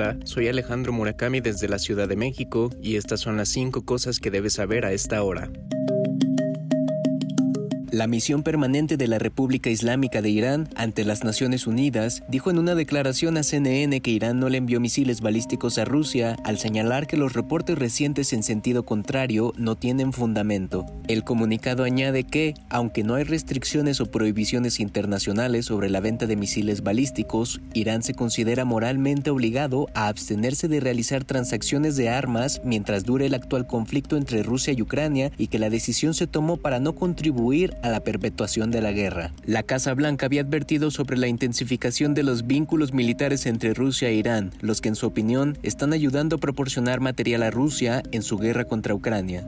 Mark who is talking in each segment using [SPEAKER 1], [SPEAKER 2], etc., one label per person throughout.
[SPEAKER 1] Hola, soy Alejandro Murakami desde la Ciudad de México y estas son las 5 cosas que debes saber a esta hora. La misión permanente de la República Islámica de Irán ante las Naciones Unidas dijo en una declaración a CNN que Irán no le envió misiles balísticos a Rusia al señalar que los reportes recientes en sentido contrario no tienen fundamento. El comunicado añade que, aunque no hay restricciones o prohibiciones internacionales sobre la venta de misiles balísticos, Irán se considera moralmente obligado a abstenerse de realizar transacciones de armas mientras dure el actual conflicto entre Rusia y Ucrania y que la decisión se tomó para no contribuir a la perpetuación de la guerra. La Casa Blanca había advertido sobre la intensificación de los vínculos militares entre Rusia e Irán, los que en su opinión están ayudando a proporcionar material a Rusia en su guerra contra Ucrania.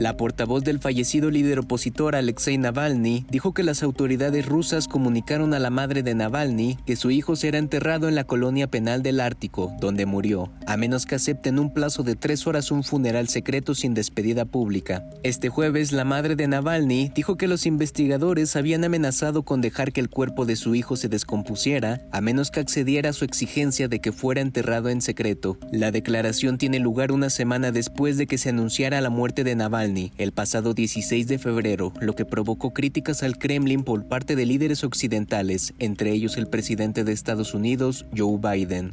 [SPEAKER 1] La portavoz del fallecido líder opositor Alexei Navalny dijo que las autoridades rusas comunicaron a la madre de Navalny que su hijo será enterrado en la colonia penal del Ártico, donde murió, a menos que acepten un plazo de tres horas un funeral secreto sin despedida pública. Este jueves, la madre de Navalny dijo que los investigadores habían amenazado con dejar que el cuerpo de su hijo se descompusiera, a menos que accediera a su exigencia de que fuera enterrado en secreto. La declaración tiene lugar una semana después de que se anunciara la muerte de Navalny el pasado 16 de febrero, lo que provocó críticas al Kremlin por parte de líderes occidentales, entre ellos el presidente de Estados Unidos, Joe Biden.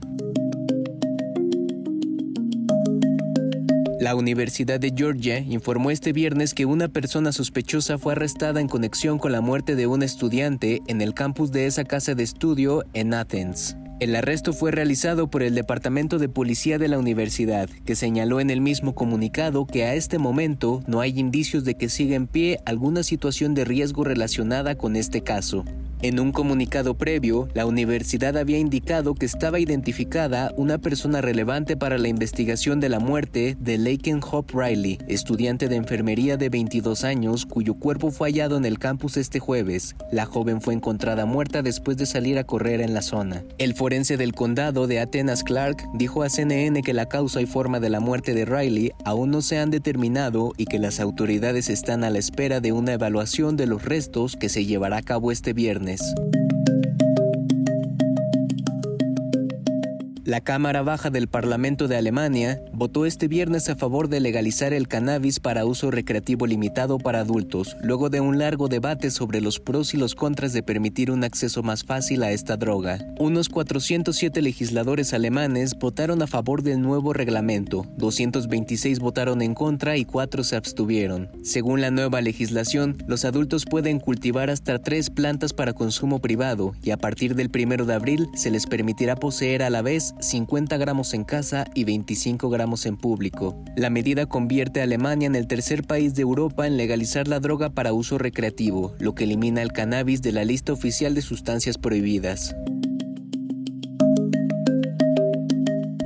[SPEAKER 1] La Universidad de Georgia informó este viernes que una persona sospechosa fue arrestada en conexión con la muerte de un estudiante en el campus de esa casa de estudio en Athens. El arresto fue realizado por el Departamento de Policía de la Universidad, que señaló en el mismo comunicado que a este momento no hay indicios de que siga en pie alguna situación de riesgo relacionada con este caso. En un comunicado previo, la universidad había indicado que estaba identificada una persona relevante para la investigación de la muerte de Laken Hope Riley, estudiante de enfermería de 22 años cuyo cuerpo fue hallado en el campus este jueves. La joven fue encontrada muerta después de salir a correr en la zona. El forense del condado de Atenas Clark dijo a CNN que la causa y forma de la muerte de Riley aún no se han determinado y que las autoridades están a la espera de una evaluación de los restos que se llevará a cabo este viernes jóvenes. La Cámara Baja del Parlamento de Alemania votó este viernes a favor de legalizar el cannabis para uso recreativo limitado para adultos, luego de un largo debate sobre los pros y los contras de permitir un acceso más fácil a esta droga. Unos 407 legisladores alemanes votaron a favor del nuevo reglamento, 226 votaron en contra y 4 se abstuvieron. Según la nueva legislación, los adultos pueden cultivar hasta tres plantas para consumo privado y a partir del 1 de abril se les permitirá poseer a la vez 50 gramos en casa y 25 gramos en público. La medida convierte a Alemania en el tercer país de Europa en legalizar la droga para uso recreativo, lo que elimina el cannabis de la lista oficial de sustancias prohibidas.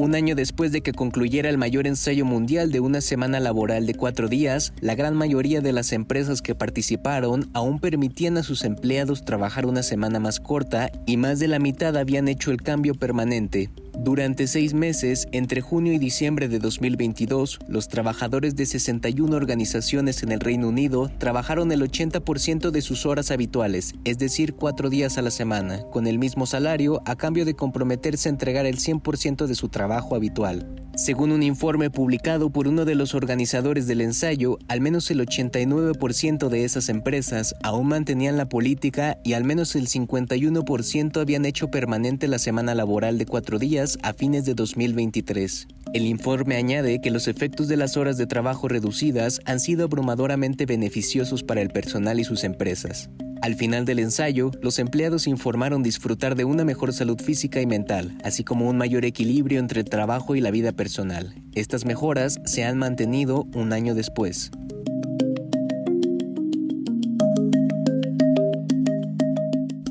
[SPEAKER 1] Un año después de que concluyera el mayor ensayo mundial de una semana laboral de cuatro días, la gran mayoría de las empresas que participaron aún permitían a sus empleados trabajar una semana más corta y más de la mitad habían hecho el cambio permanente. Durante seis meses, entre junio y diciembre de 2022, los trabajadores de 61 organizaciones en el Reino Unido trabajaron el 80% de sus horas habituales, es decir, cuatro días a la semana, con el mismo salario a cambio de comprometerse a entregar el 100% de su trabajo habitual. Según un informe publicado por uno de los organizadores del ensayo, al menos el 89% de esas empresas aún mantenían la política y al menos el 51% habían hecho permanente la semana laboral de cuatro a fines de 2023. El informe añade que los efectos de las horas de trabajo reducidas han sido abrumadoramente beneficiosos para el personal y sus empresas. Al final del ensayo, los empleados informaron disfrutar de una mejor salud física y mental, así como un mayor equilibrio entre el trabajo y la vida personal. Estas mejoras se han mantenido un año después.